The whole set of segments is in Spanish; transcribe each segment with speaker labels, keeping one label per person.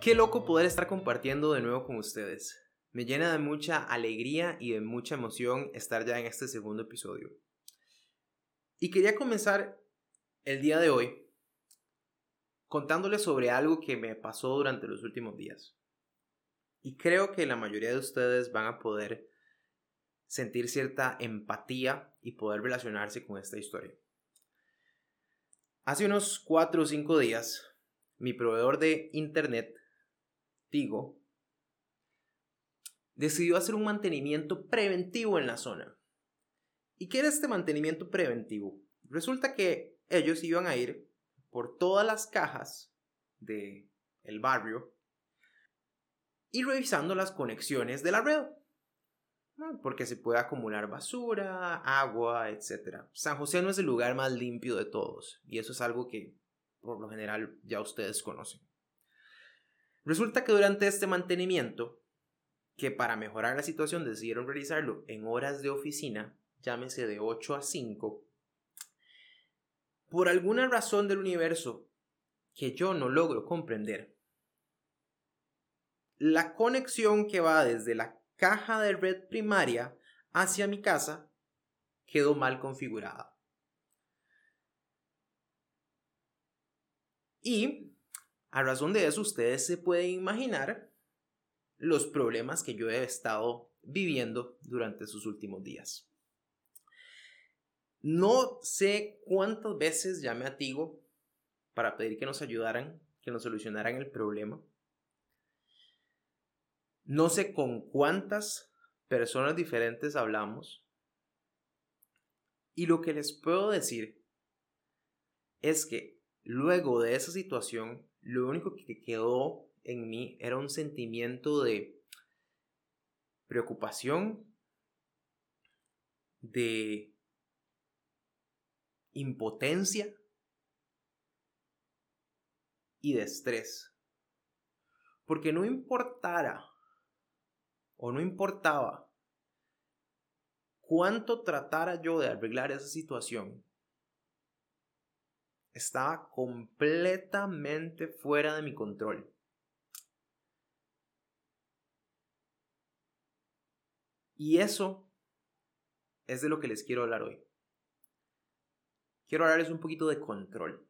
Speaker 1: Qué loco poder estar compartiendo de nuevo con ustedes. Me llena de mucha alegría y de mucha emoción estar ya en este segundo episodio. Y quería comenzar el día de hoy contándoles sobre algo que me pasó durante los últimos días. Y creo que la mayoría de ustedes van a poder sentir cierta empatía y poder relacionarse con esta historia. Hace unos 4 o 5 días, mi proveedor de internet Decidió hacer un mantenimiento preventivo en la zona. ¿Y qué era este mantenimiento preventivo? Resulta que ellos iban a ir por todas las cajas del el barrio y revisando las conexiones de la red. Porque se puede acumular basura, agua, etc. San José no es el lugar más limpio de todos y eso es algo que por lo general ya ustedes conocen. Resulta que durante este mantenimiento, que para mejorar la situación decidieron realizarlo en horas de oficina, llámese de 8 a 5, por alguna razón del universo que yo no logro comprender, la conexión que va desde la caja de red primaria hacia mi casa quedó mal configurada. Y a razón de eso, ustedes se pueden imaginar los problemas que yo he estado viviendo durante sus últimos días. No sé cuántas veces llamé a Tigo para pedir que nos ayudaran, que nos solucionaran el problema. No sé con cuántas personas diferentes hablamos. Y lo que les puedo decir es que luego de esa situación lo único que quedó en mí era un sentimiento de preocupación, de impotencia y de estrés. Porque no importara o no importaba cuánto tratara yo de arreglar esa situación, estaba completamente fuera de mi control. Y eso es de lo que les quiero hablar hoy. Quiero hablarles un poquito de control.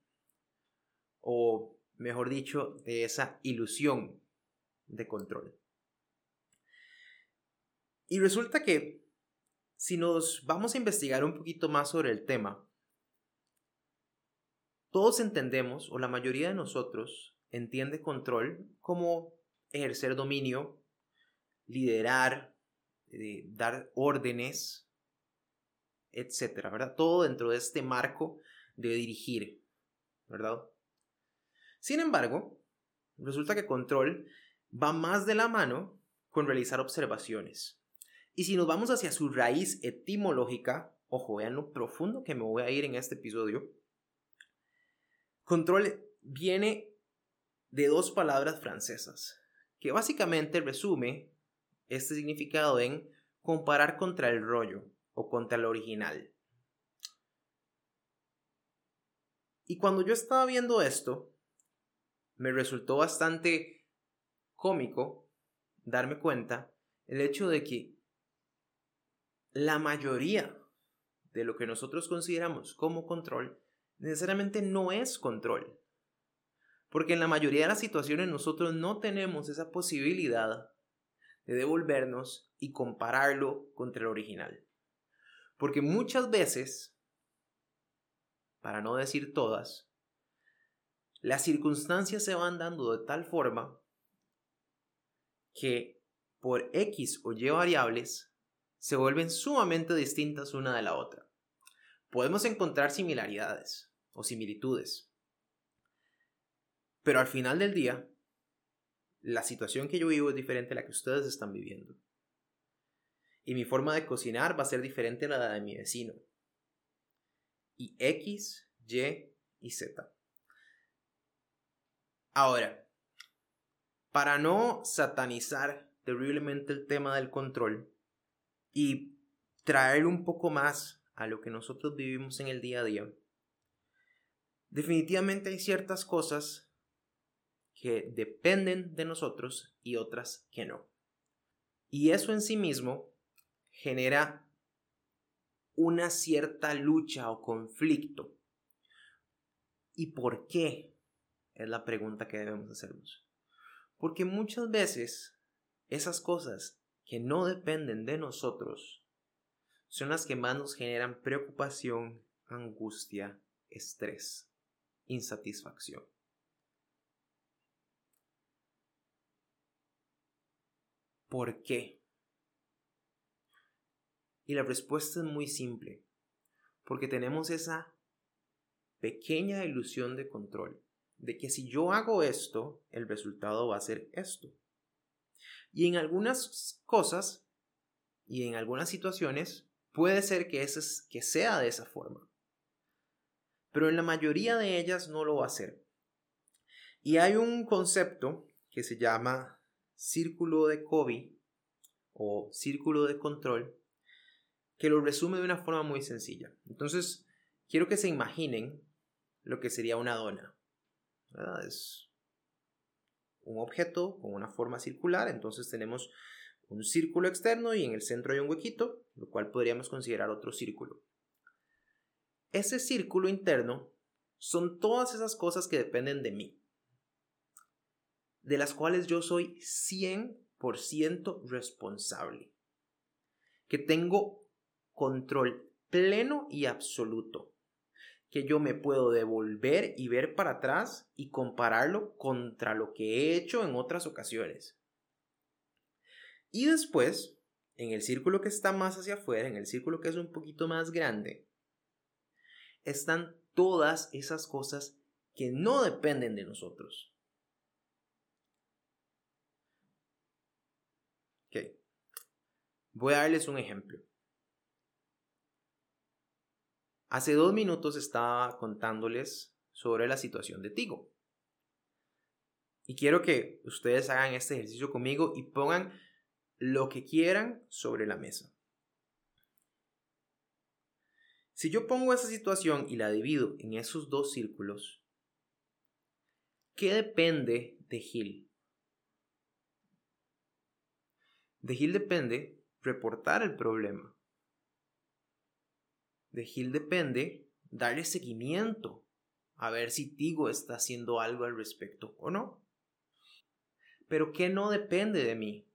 Speaker 1: O mejor dicho, de esa ilusión de control. Y resulta que si nos vamos a investigar un poquito más sobre el tema, todos entendemos, o la mayoría de nosotros, entiende control como ejercer dominio, liderar, eh, dar órdenes, etcétera, ¿verdad? Todo dentro de este marco de dirigir, ¿verdad? Sin embargo, resulta que control va más de la mano con realizar observaciones. Y si nos vamos hacia su raíz etimológica, ojo, vean lo profundo que me voy a ir en este episodio, Control viene de dos palabras francesas, que básicamente resume este significado en comparar contra el rollo o contra el original. Y cuando yo estaba viendo esto, me resultó bastante cómico darme cuenta el hecho de que la mayoría de lo que nosotros consideramos como control necesariamente no es control. Porque en la mayoría de las situaciones nosotros no tenemos esa posibilidad de devolvernos y compararlo contra el original. Porque muchas veces, para no decir todas, las circunstancias se van dando de tal forma que por X o Y variables se vuelven sumamente distintas una de la otra. Podemos encontrar similaridades, o similitudes. Pero al final del día, la situación que yo vivo es diferente a la que ustedes están viviendo. Y mi forma de cocinar va a ser diferente a la de mi vecino. Y X, Y y Z. Ahora, para no satanizar terriblemente el tema del control y traer un poco más a lo que nosotros vivimos en el día a día, definitivamente hay ciertas cosas que dependen de nosotros y otras que no. Y eso en sí mismo genera una cierta lucha o conflicto. ¿Y por qué? Es la pregunta que debemos hacernos. Porque muchas veces esas cosas que no dependen de nosotros son las que más nos generan preocupación, angustia, estrés, insatisfacción. ¿Por qué? Y la respuesta es muy simple, porque tenemos esa pequeña ilusión de control, de que si yo hago esto, el resultado va a ser esto. Y en algunas cosas y en algunas situaciones puede ser que, que sea de esa forma. Pero en la mayoría de ellas no lo va a ser. Y hay un concepto que se llama círculo de Kobe o círculo de control que lo resume de una forma muy sencilla. Entonces, quiero que se imaginen lo que sería una dona. Es un objeto con una forma circular, entonces tenemos un círculo externo y en el centro hay un huequito, lo cual podríamos considerar otro círculo. Ese círculo interno son todas esas cosas que dependen de mí, de las cuales yo soy 100% responsable, que tengo control pleno y absoluto que yo me puedo devolver y ver para atrás y compararlo contra lo que he hecho en otras ocasiones. Y después, en el círculo que está más hacia afuera, en el círculo que es un poquito más grande, están todas esas cosas que no dependen de nosotros. Ok. Voy a darles un ejemplo. Hace dos minutos estaba contándoles sobre la situación de Tigo. Y quiero que ustedes hagan este ejercicio conmigo y pongan lo que quieran sobre la mesa. Si yo pongo esa situación y la divido en esos dos círculos, ¿qué depende de Gil? De Gil depende reportar el problema de Gil depende darle seguimiento a ver si Tigo está haciendo algo al respecto o no. Pero ¿qué no depende de mí?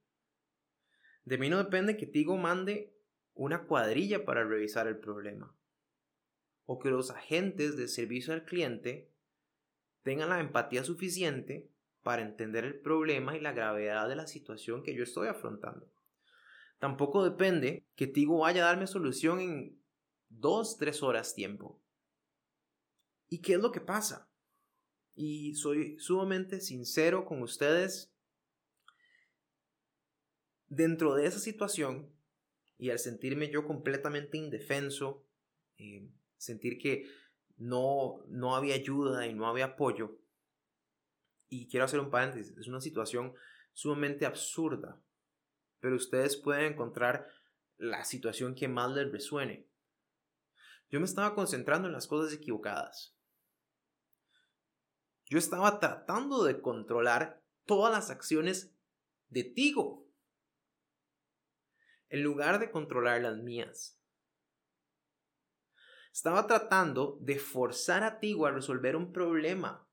Speaker 1: De mí no depende que Tigo mande una cuadrilla para revisar el problema. O que los agentes de servicio al cliente tengan la empatía suficiente para entender el problema y la gravedad de la situación que yo estoy afrontando. Tampoco depende que Tigo vaya a darme solución en dos, tres horas tiempo. ¿Y qué es lo que pasa? Y soy sumamente sincero con ustedes. Dentro de esa situación, y al sentirme yo completamente indefenso, eh, sentir que no, no había ayuda y no había apoyo, y quiero hacer un paréntesis, es una situación sumamente absurda, pero ustedes pueden encontrar la situación que más les resuene. Yo me estaba concentrando en las cosas equivocadas. Yo estaba tratando de controlar todas las acciones de Tigo, en lugar de controlar las mías. Estaba tratando de forzar a Tigo a resolver un problema.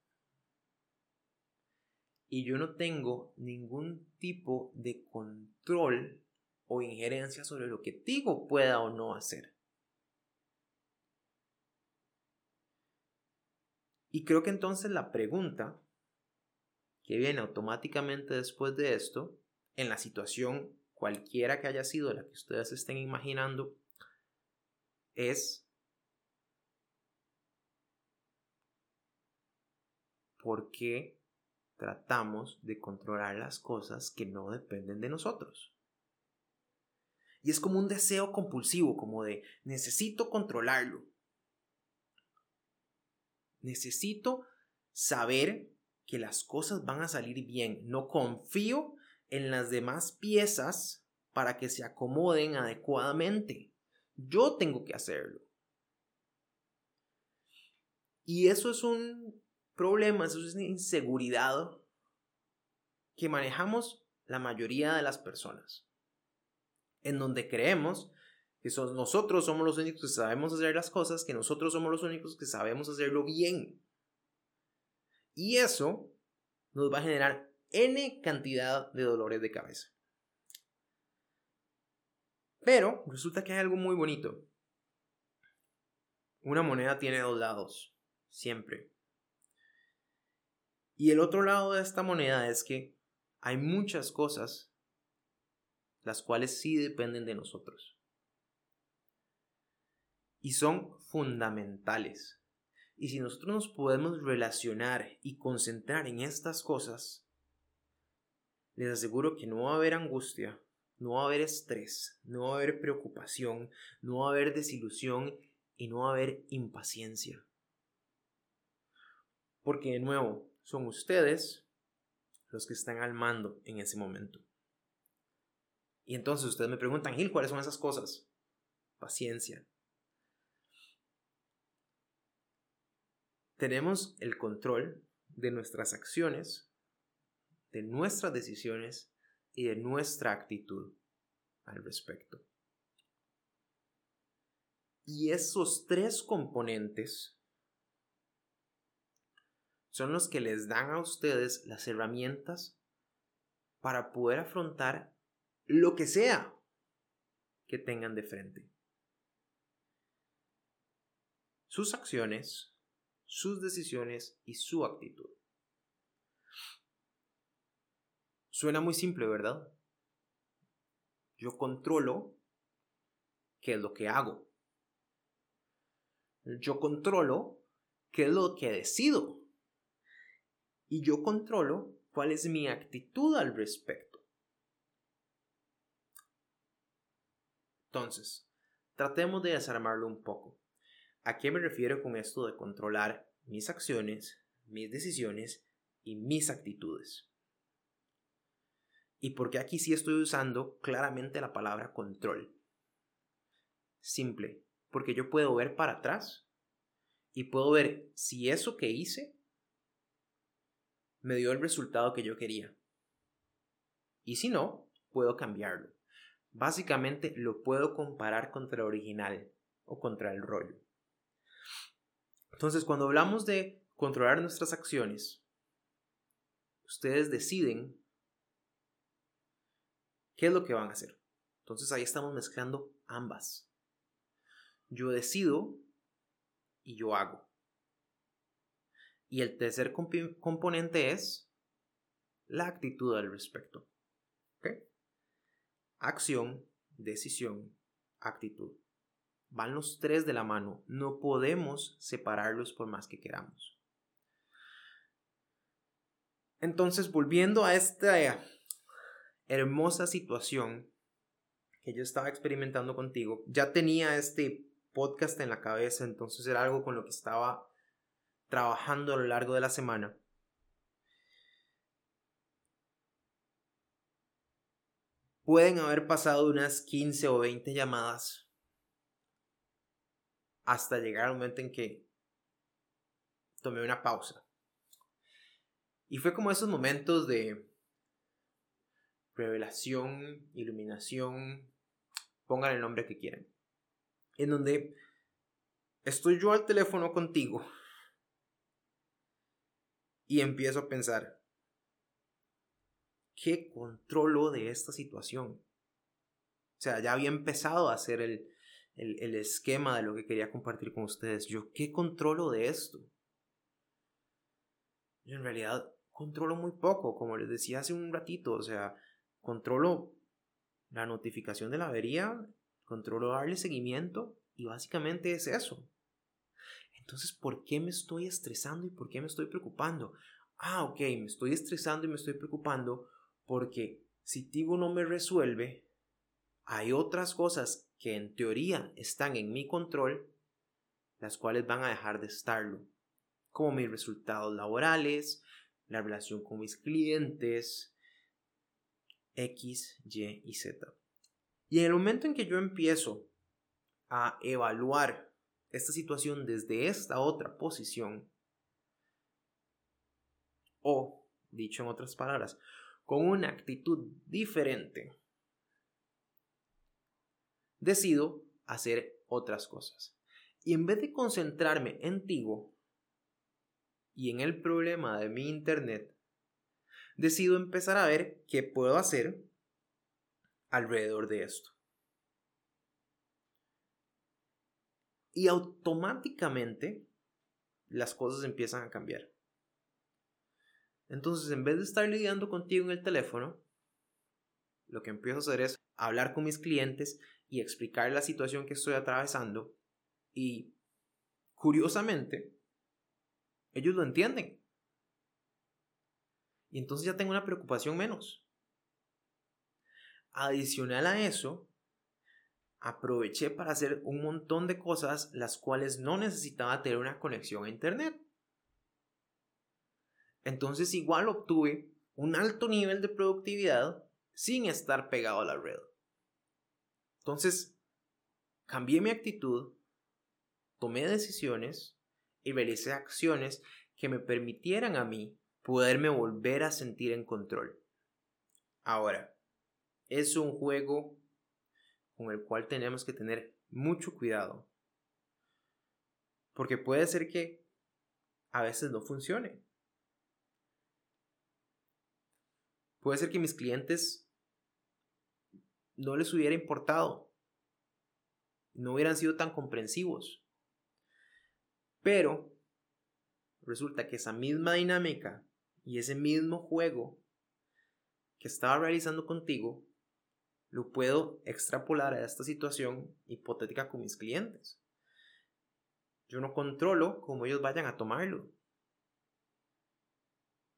Speaker 1: Y yo no tengo ningún tipo de control o injerencia sobre lo que Tigo pueda o no hacer. Y creo que entonces la pregunta que viene automáticamente después de esto, en la situación cualquiera que haya sido la que ustedes estén imaginando, es ¿por qué tratamos de controlar las cosas que no dependen de nosotros? Y es como un deseo compulsivo, como de necesito controlarlo. Necesito saber que las cosas van a salir bien. No confío en las demás piezas para que se acomoden adecuadamente. Yo tengo que hacerlo. Y eso es un problema, eso es una inseguridad que manejamos la mayoría de las personas, en donde creemos que nosotros somos los únicos que sabemos hacer las cosas, que nosotros somos los únicos que sabemos hacerlo bien. Y eso nos va a generar N cantidad de dolores de cabeza. Pero resulta que hay algo muy bonito. Una moneda tiene dos lados, siempre. Y el otro lado de esta moneda es que hay muchas cosas las cuales sí dependen de nosotros. Y son fundamentales. Y si nosotros nos podemos relacionar y concentrar en estas cosas, les aseguro que no va a haber angustia, no va a haber estrés, no va a haber preocupación, no va a haber desilusión y no va a haber impaciencia. Porque de nuevo, son ustedes los que están al mando en ese momento. Y entonces ustedes me preguntan, Gil, ¿cuáles son esas cosas? Paciencia. Tenemos el control de nuestras acciones, de nuestras decisiones y de nuestra actitud al respecto. Y esos tres componentes son los que les dan a ustedes las herramientas para poder afrontar lo que sea que tengan de frente. Sus acciones, sus decisiones y su actitud. Suena muy simple, ¿verdad? Yo controlo qué es lo que hago. Yo controlo qué es lo que decido. Y yo controlo cuál es mi actitud al respecto. Entonces, tratemos de desarmarlo un poco. ¿A qué me refiero con esto de controlar mis acciones, mis decisiones y mis actitudes? y porque aquí sí estoy usando claramente la palabra control. Simple, porque yo puedo ver para atrás y puedo ver si eso que hice me dio el resultado que yo quería. Y si no, puedo cambiarlo. Básicamente lo puedo comparar contra el original o contra el rollo. Entonces, cuando hablamos de controlar nuestras acciones, ustedes deciden ¿Qué es lo que van a hacer? Entonces ahí estamos mezclando ambas. Yo decido y yo hago. Y el tercer componente es la actitud al respecto. Acción, decisión, actitud. Van los tres de la mano. No podemos separarlos por más que queramos. Entonces, volviendo a esta hermosa situación que yo estaba experimentando contigo, ya tenía este podcast en la cabeza, entonces era algo con lo que estaba trabajando a lo largo de la semana. Pueden haber pasado unas 15 o 20 llamadas hasta llegar al momento en que tomé una pausa. Y fue como esos momentos de revelación, iluminación, pongan el nombre que quieran. En donde estoy yo al teléfono contigo y empiezo a pensar, ¿qué controlo de esta situación? O sea, ya había empezado a hacer el, el, esquema de lo que quería compartir con ustedes. Yo, ¿qué controlo de esto? Yo en realidad controlo muy poco, como les decía hace un ratito, o sea, controlo la notificación de la avería, controlo darle seguimiento y básicamente es eso. Entonces, ¿por qué me estoy estresando y por qué me estoy preocupando? Ah, ok, me estoy estresando y me estoy preocupando porque si Tigo no me resuelve, hay otras cosas que en teoría están en mi control, las cuales van a dejar de estarlo, como mis resultados laborales, la relación con mis clientes, X, Y y Z. Y en el momento en que yo empiezo a evaluar esta situación desde esta otra posición, o, dicho en otras palabras, con una actitud diferente, decido hacer otras cosas. Y en vez de concentrarme en Tigo y en el problema de mi internet, decido empezar a ver qué puedo hacer alrededor de esto. Y automáticamente las cosas empiezan a cambiar. Entonces, en vez de estar lidiando contigo en el teléfono, lo que empiezo a hacer es hablar con mis clientes y explicar la situación que estoy atravesando y, curiosamente, ellos lo entienden. Y entonces ya tengo una preocupación menos. Adicional a eso, aproveché para hacer un montón de cosas las cuales no necesitaba tener una conexión a Internet. Entonces igual obtuve un alto nivel de productividad sin estar pegado a la red. Entonces, cambié mi actitud, tomé decisiones y realicé acciones que me permitieran a mí poderme volver a sentir en control. Ahora, es un juego con el cual tenemos que tener mucho cuidado. Porque puede ser que a veces no funcione. Puede ser que mis clientes no les hubiera importado. No hubieran sido tan comprensivos. Pero resulta que esa misma dinámica y ese mismo juego que estaba realizando contigo lo puedo extrapolar a esta situación hipotética con mis clientes. Yo no controlo cómo ellos vayan a tomarlo.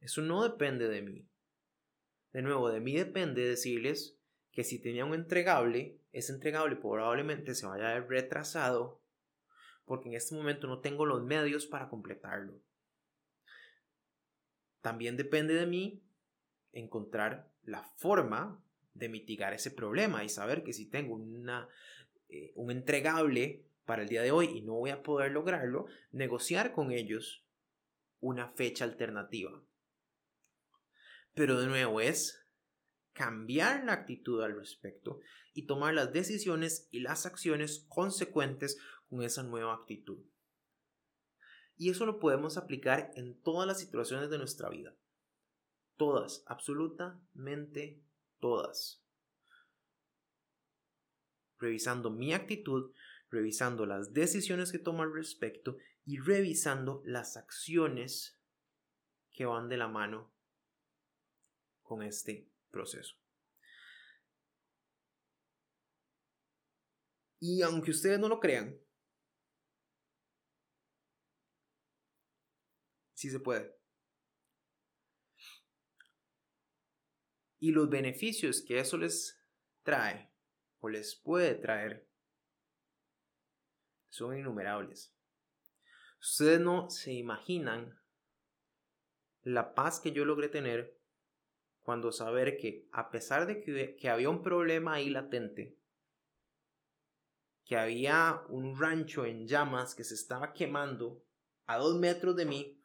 Speaker 1: Eso no depende de mí. De nuevo, de mí depende decirles que si tenía un entregable, ese entregable probablemente se vaya a ver retrasado porque en este momento no tengo los medios para completarlo. También depende de mí encontrar la forma de mitigar ese problema y saber que si tengo una, eh, un entregable para el día de hoy y no voy a poder lograrlo, negociar con ellos una fecha alternativa. Pero de nuevo es cambiar la actitud al respecto y tomar las decisiones y las acciones consecuentes con esa nueva actitud. Y eso lo podemos aplicar en todas las situaciones de nuestra vida. Todas, absolutamente todas. Revisando mi actitud, revisando las decisiones que tomo al respecto y revisando las acciones que van de la mano con este proceso. Y aunque ustedes no lo crean, sí se puede. Y los beneficios que eso les trae o les puede traer son innumerables. Ustedes no se imaginan la paz que yo logré tener cuando saber que a pesar de que, que había un problema ahí latente, que había un rancho en llamas que se estaba quemando a dos metros de mí,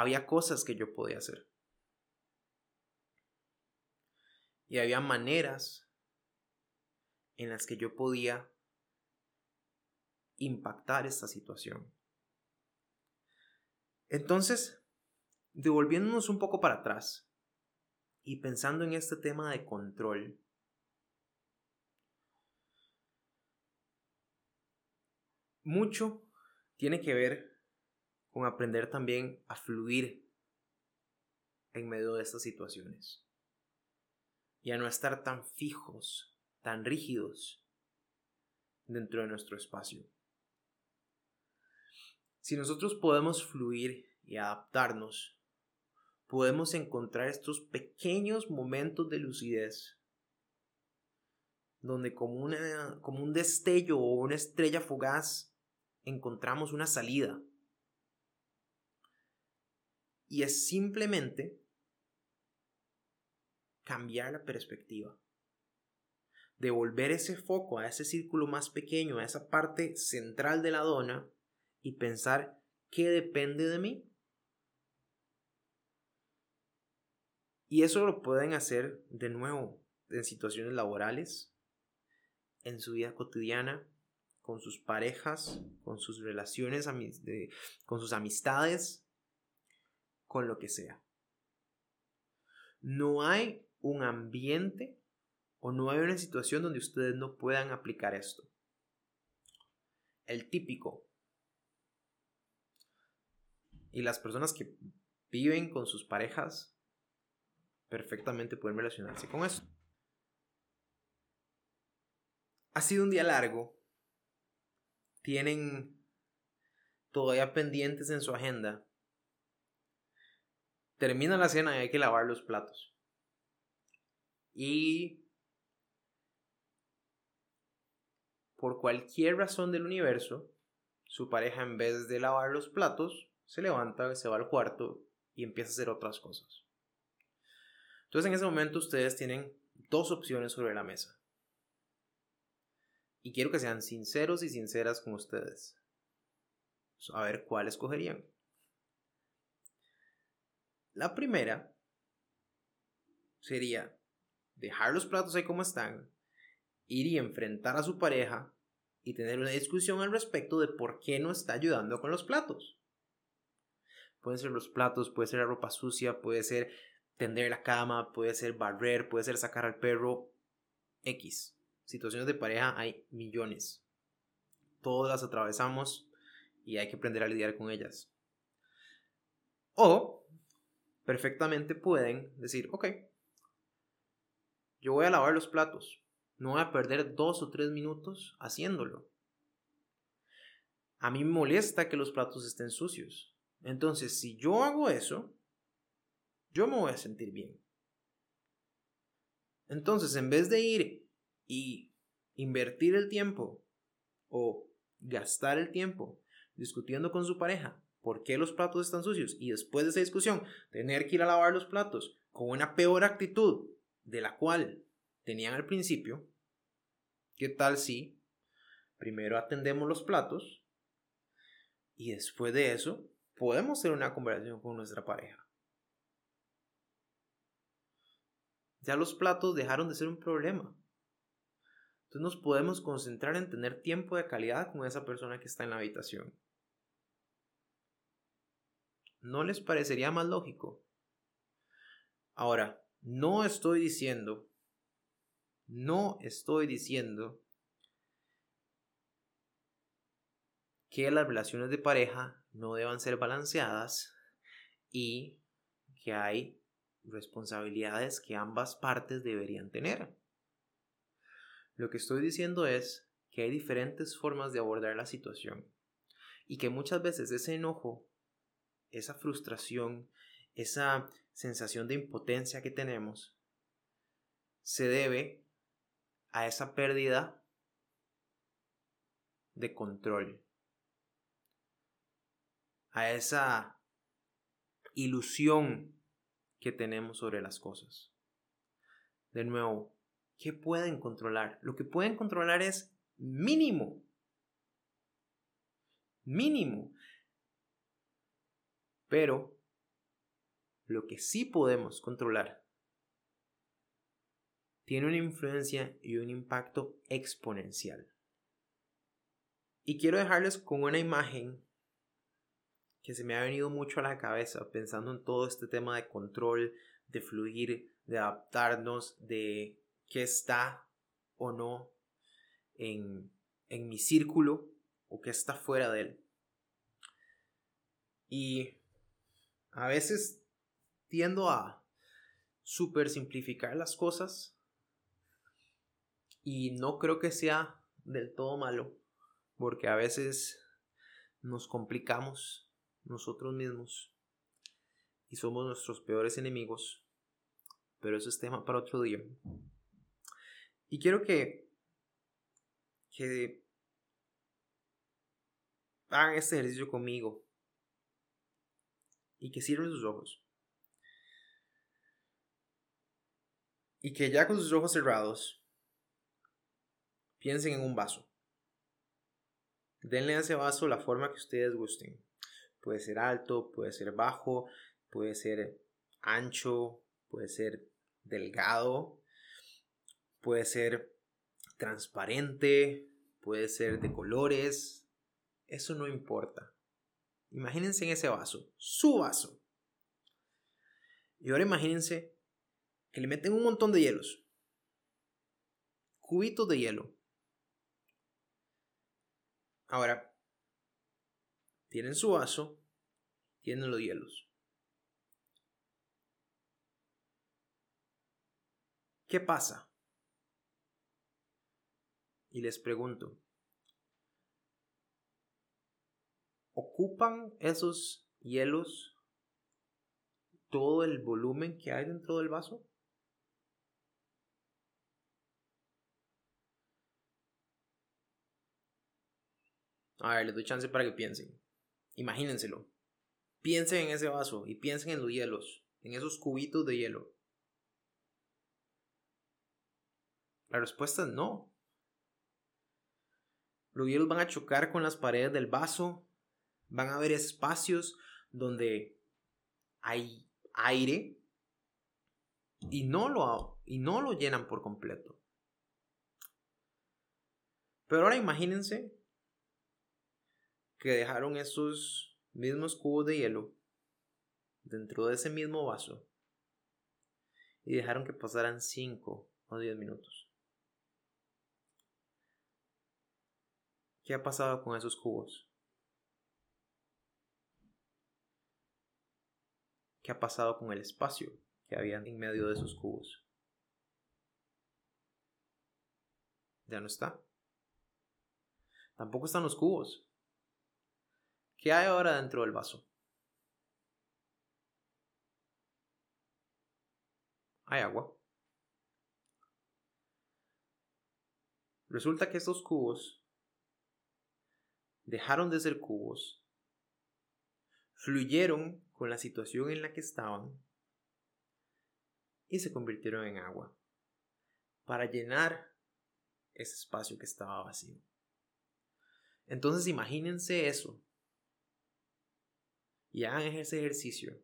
Speaker 1: había cosas que yo podía hacer. Y había maneras en las que yo podía impactar esta situación. Entonces, devolviéndonos un poco para atrás y pensando en este tema de control, mucho tiene que ver con aprender también a fluir en medio de estas situaciones y a no estar tan fijos, tan rígidos dentro de nuestro espacio. Si nosotros podemos fluir y adaptarnos, podemos encontrar estos pequeños momentos de lucidez donde como, una, como un destello o una estrella fugaz encontramos una salida y es simplemente cambiar la perspectiva. Devolver ese foco a ese círculo más pequeño, a esa parte central de la dona y pensar qué depende de mí. Y eso lo pueden hacer de nuevo en situaciones laborales, en su vida cotidiana, con sus parejas, con sus relaciones, con sus amistades, con lo que sea. No hay un ambiente o no hay una situación donde ustedes no puedan aplicar esto. El típico. Y las personas que viven con sus parejas perfectamente pueden relacionarse con eso. Ha sido un día largo. Tienen todavía pendientes en su agenda. Termina la cena y hay que lavar los platos. Y por cualquier razón del universo, su pareja en vez de lavar los platos, se levanta, se va al cuarto y empieza a hacer otras cosas. Entonces en ese momento ustedes tienen dos opciones sobre la mesa. Y quiero que sean sinceros y sinceras con ustedes. A ver cuál escogerían. La primera sería dejar los platos ahí como están, ir y enfrentar a su pareja y tener una discusión al respecto de por qué no está ayudando con los platos. Pueden ser los platos, puede ser la ropa sucia, puede ser tender la cama, puede ser barrer, puede ser sacar al perro. X. Situaciones de pareja hay millones. Todas las atravesamos y hay que aprender a lidiar con ellas. O perfectamente pueden decir, ok, yo voy a lavar los platos. No voy a perder dos o tres minutos haciéndolo. A mí me molesta que los platos estén sucios. Entonces, si yo hago eso, yo me voy a sentir bien. Entonces, en vez de ir y invertir el tiempo o gastar el tiempo discutiendo con su pareja por qué los platos están sucios y después de esa discusión tener que ir a lavar los platos con una peor actitud de la cual tenían al principio, ¿qué tal si primero atendemos los platos y después de eso podemos hacer una conversación con nuestra pareja? Ya los platos dejaron de ser un problema. Entonces nos podemos concentrar en tener tiempo de calidad con esa persona que está en la habitación. ¿No les parecería más lógico? Ahora, no estoy diciendo, no estoy diciendo que las relaciones de pareja no deban ser balanceadas y que hay responsabilidades que ambas partes deberían tener. Lo que estoy diciendo es que hay diferentes formas de abordar la situación y que muchas veces ese enojo, esa frustración, esa sensación de impotencia que tenemos se debe a esa pérdida de control, a esa ilusión que tenemos sobre las cosas. De nuevo, ¿qué pueden controlar? Lo que pueden controlar es mínimo. Mínimo. Pero lo que sí podemos controlar tiene una influencia y un impacto exponencial. Y quiero dejarles con una imagen que se me ha venido mucho a la cabeza pensando en todo este tema de control, de fluir, de adaptarnos, de qué está o no en, en mi círculo o qué está fuera de él. Y a veces tiendo a super simplificar las cosas y no creo que sea del todo malo porque a veces nos complicamos nosotros mismos y somos nuestros peores enemigos pero eso es tema para otro día. Y quiero que que hagan este ejercicio conmigo y que cierren sus ojos y que ya con sus ojos cerrados piensen en un vaso. Denle a ese vaso la forma que ustedes gusten. Puede ser alto, puede ser bajo, puede ser ancho, puede ser delgado, puede ser transparente, puede ser de colores. Eso no importa. Imagínense en ese vaso, su vaso. Y ahora imagínense que le meten un montón de hielos. Cubitos de hielo. Ahora, tienen su vaso, tienen los hielos. ¿Qué pasa? Y les pregunto, ¿ocupan esos hielos todo el volumen que hay dentro del vaso? A ver, les doy chance para que piensen. Imagínenselo. Piensen en ese vaso y piensen en los hielos, en esos cubitos de hielo. La respuesta es no. Los hielos van a chocar con las paredes del vaso, van a haber espacios donde hay aire y no lo, y no lo llenan por completo. Pero ahora imagínense que dejaron esos mismos cubos de hielo dentro de ese mismo vaso y dejaron que pasaran 5 o 10 minutos. ¿Qué ha pasado con esos cubos? ¿Qué ha pasado con el espacio que había en medio de esos cubos? Ya no está. Tampoco están los cubos. ¿Qué hay ahora dentro del vaso? Hay agua. Resulta que estos cubos dejaron de ser cubos, fluyeron con la situación en la que estaban y se convirtieron en agua para llenar ese espacio que estaba vacío. Entonces imagínense eso y hagan ese ejercicio.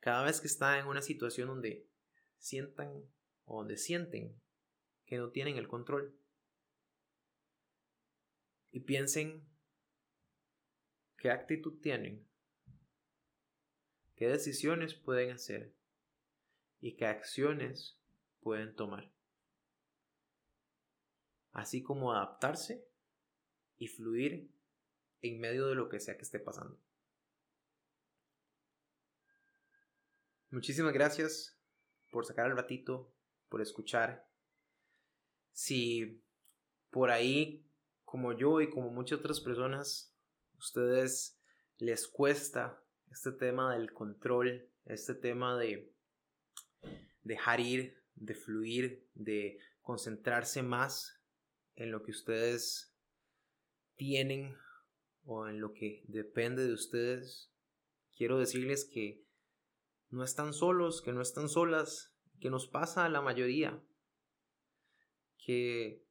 Speaker 1: Cada vez que están en una situación donde sientan o donde sienten que no tienen el control. Y piensen qué actitud tienen, qué decisiones pueden hacer y qué acciones pueden tomar. Así como adaptarse y fluir en medio de lo que sea que esté pasando. Muchísimas gracias por sacar el ratito, por escuchar. Si por ahí, como yo y como muchas otras personas, ustedes les cuesta este tema del control, este tema de dejar ir, de fluir, de concentrarse más en lo que ustedes tienen o en lo que depende de ustedes, quiero decirles que no están solos, que no están solas, que nos pasa a la mayoría, que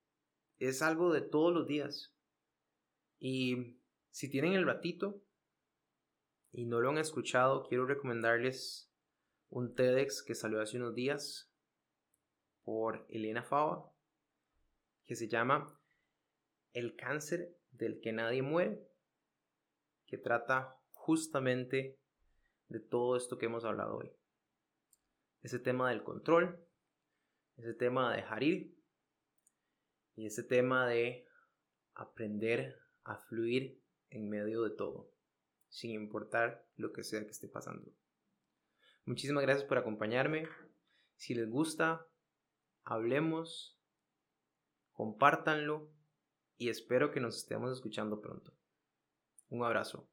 Speaker 1: es algo de todos los días. Y si tienen el ratito y no lo han escuchado, quiero recomendarles un TEDx que salió hace unos días por Elena Fava, que se llama El cáncer del que nadie muere, que trata justamente de todo esto que hemos hablado hoy. Ese tema del control, ese tema de dejar ir y ese tema de aprender a fluir en medio de todo, sin importar lo que sea que esté pasando. Muchísimas gracias por acompañarme. Si les gusta, hablemos, compártanlo y espero que nos estemos escuchando pronto. Un abrazo.